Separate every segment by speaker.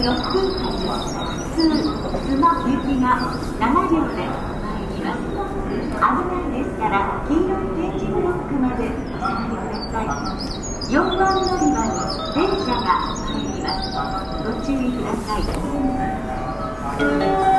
Speaker 1: に乗っていき普通の行きが7両で参ります。危ないです。から黄色い点字ブロックまでお下がりください4番乗り場に電車が参ります。ご注意ください「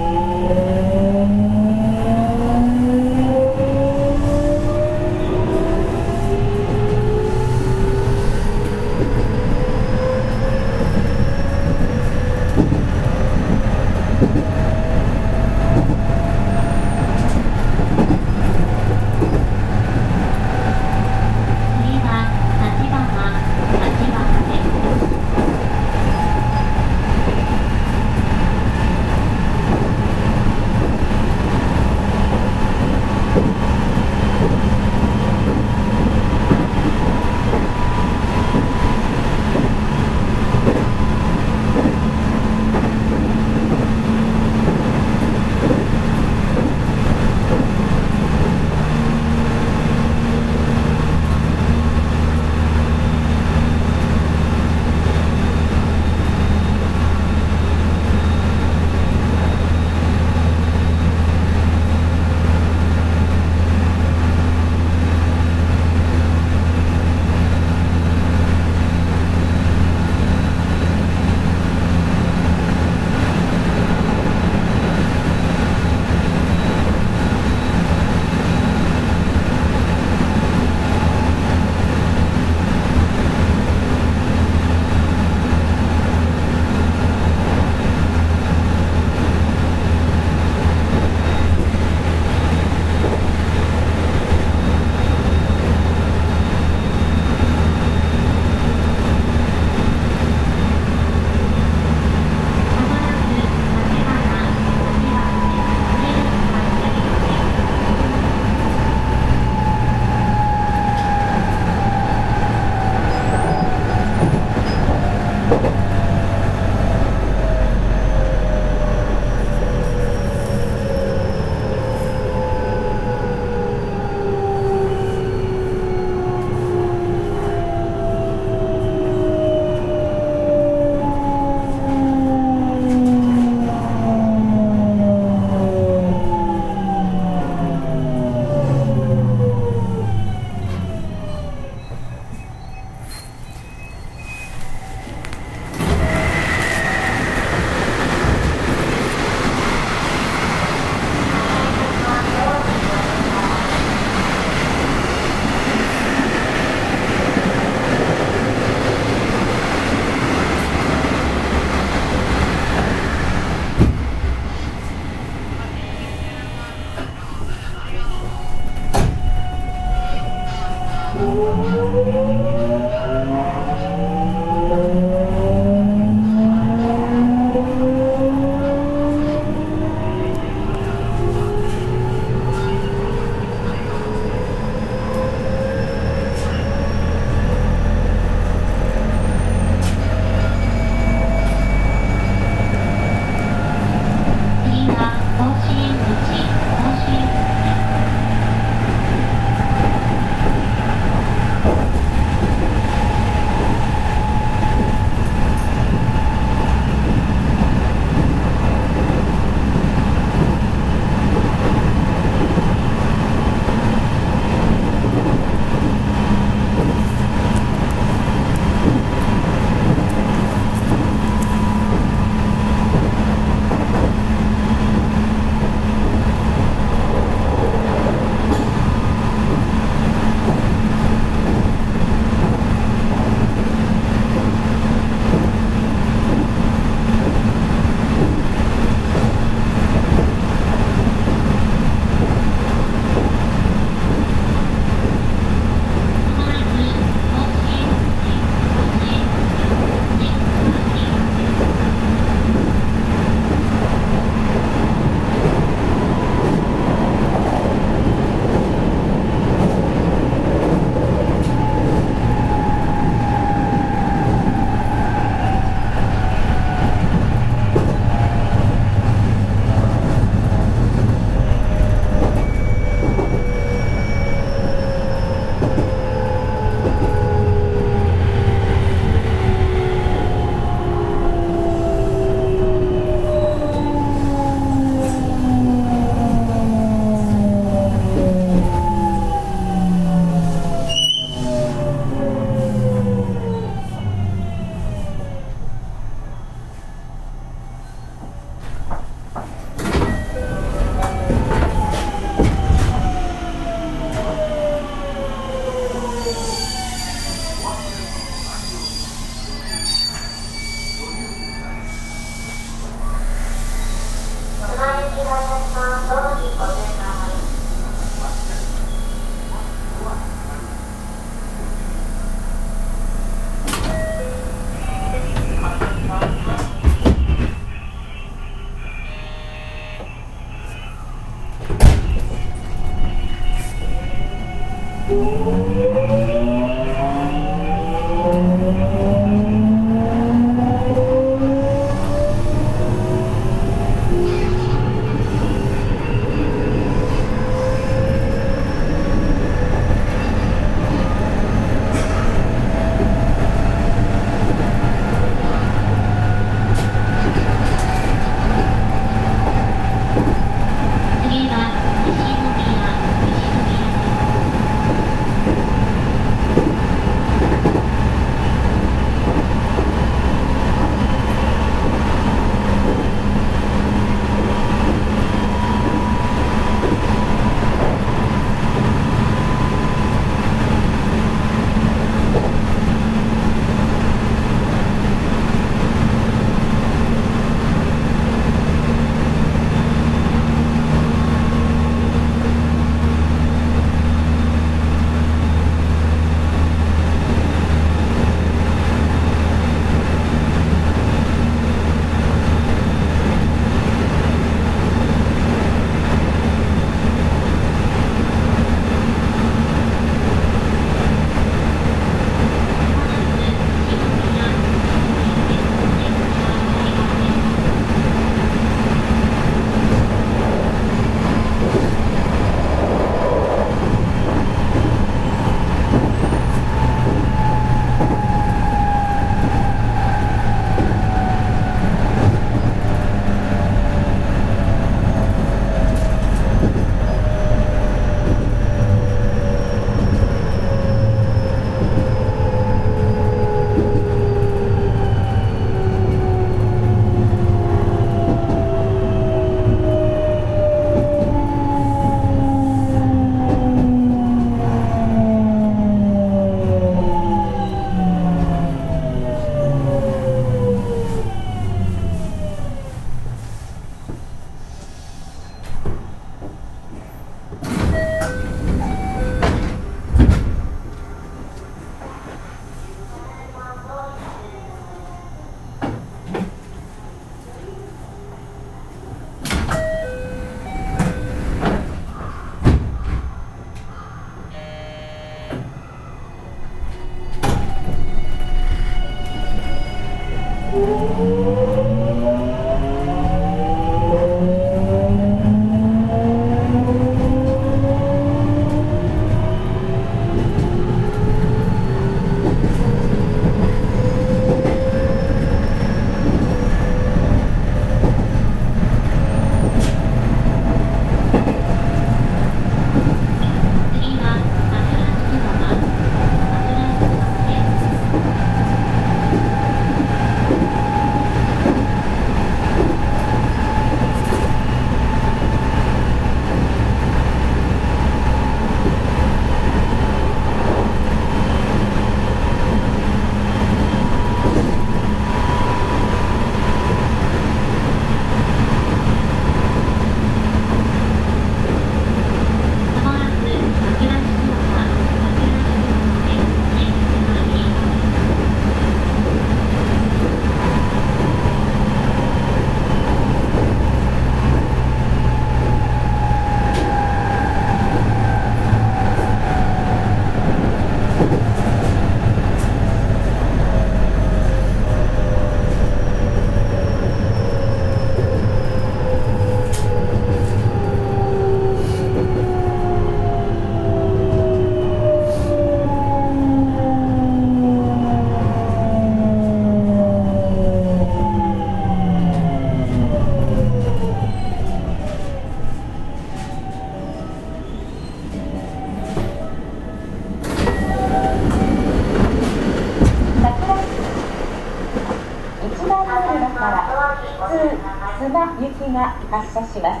Speaker 1: 車します。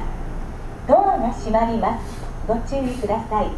Speaker 1: ドアが閉まります。ご注意ください。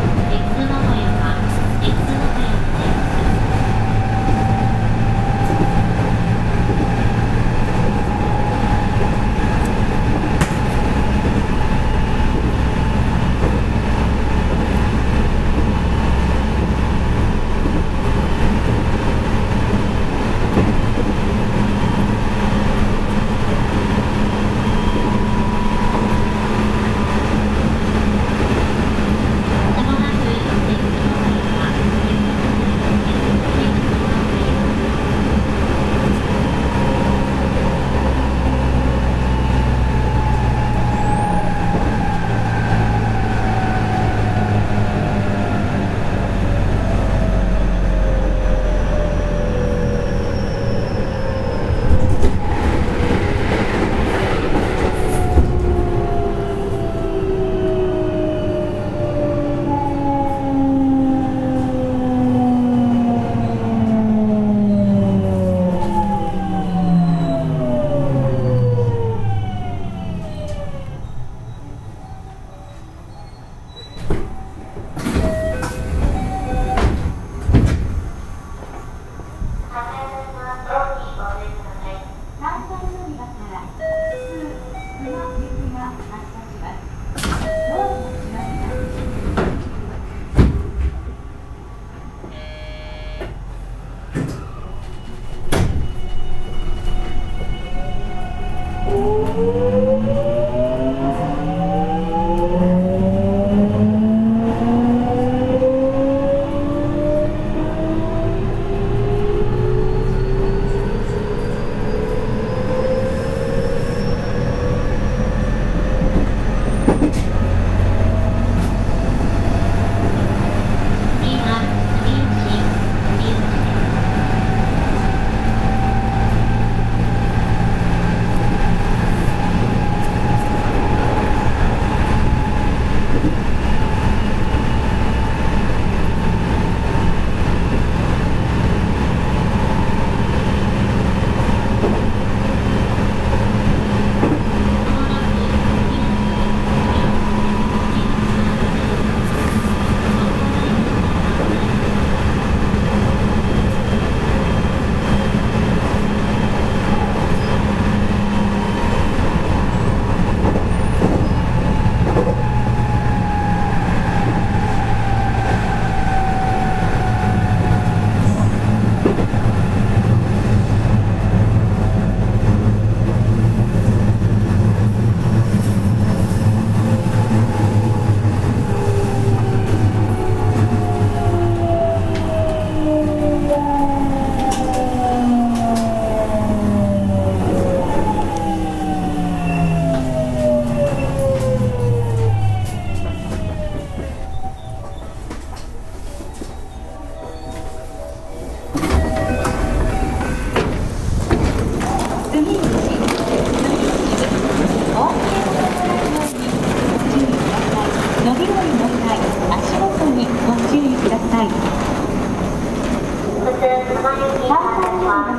Speaker 2: X の豊か。X の
Speaker 1: 豊か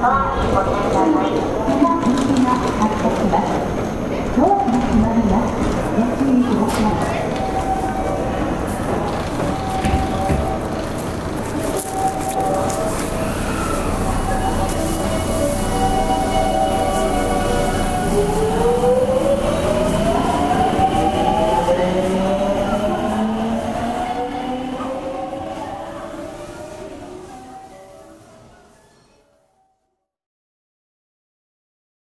Speaker 1: 嗯